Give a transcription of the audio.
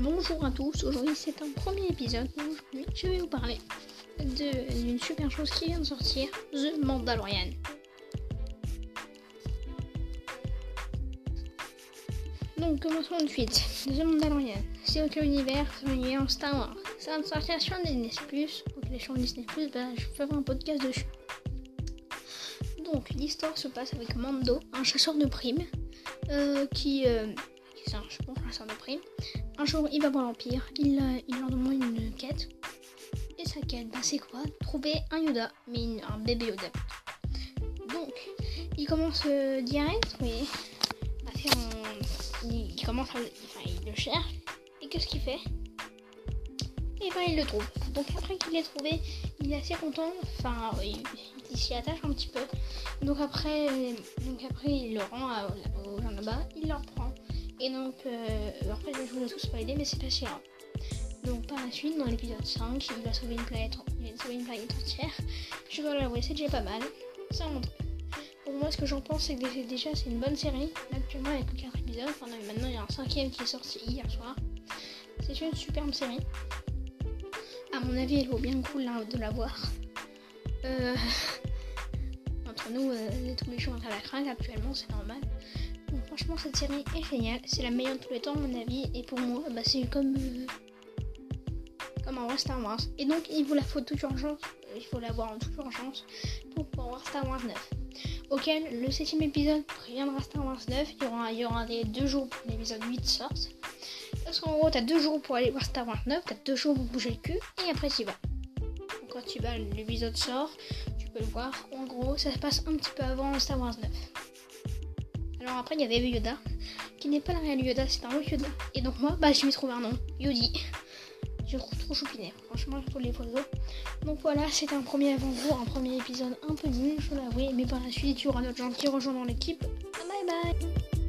bonjour à tous, aujourd'hui c'est un premier épisode. Aujourd'hui je vais vous parler d'une super chose qui vient de sortir, The Mandalorian. Donc commençons de suite. The Mandalorian, c'est autre univers, c'est en Star Wars. Ça va sortir sur Disney+, donc les chaînes Disney+, bah, je ferai un podcast dessus. Donc l'histoire se passe avec Mando, un chasseur de primes, euh, qui... Euh, pense, un chasseur de primes un jour, il va voir l'Empire, il, euh, il leur demande une quête. Et sa quête, bah, c'est quoi? Trouver un Yoda, mais un bébé Yoda. Donc, il commence euh, direct, oui, à un... il, commence à... Enfin, il le cherche. Et qu'est-ce qu'il fait? Et ben, il le trouve. Donc, après qu'il l'ait trouvé, il est assez content. Enfin, il, s'y attache un petit peu. Donc, après, donc après il le rend aux gens là-bas, il leur prend. Et donc, euh, fait, je vous ai tout spoilé, mais c'est pas si grave. Donc, par la suite, dans l'épisode 5, il va sauver une planète, il va sauver une planète entière. Je dois l'avouer, c'est déjà pas mal. Ça montre. Pour moi, ce que j'en pense, c'est que déjà, c'est une bonne série. Actuellement, il n'y a que 4 épisodes. Enfin, maintenant, il y a un cinquième qui est sorti hier soir. C'est une superbe série. À mon avis, elle vaut bien le coup de la voir. Euh... Entre nous, euh, tous les jours à la craque, actuellement, c'est normal franchement, cette série est géniale. C'est la meilleure de tous les temps, à mon avis. Et pour moi, bah, c'est comme, euh, comme un Star Wars. Et donc, il vous la faut toute urgence. Il faut la voir en toute urgence pour pouvoir voir Star Wars 9. Auquel le septième épisode préviendra Star Wars 9. Il y aura, il y aura des deux jours pour l'épisode 8 sorte. Parce qu'en gros, t'as deux jours pour aller voir Star Wars 9. T'as deux jours pour bouger le cul. Et après, tu vas. quand tu vas, l'épisode sort. Tu peux le voir. En gros, ça se passe un petit peu avant Star Wars 9. Alors après, il y avait Yoda, qui n'est pas la réelle Yoda, c'est un autre Yoda. Et donc moi, bah, je lui ai trouvé un nom, Yodi. Je trouve trop choupinet, franchement, je trouve les photos. Donc voilà, c'était un premier avant-goût, un premier épisode un peu nul, je l'avoue, mais par la suite, il y aura d'autres gens qui rejoindront l'équipe. Bye bye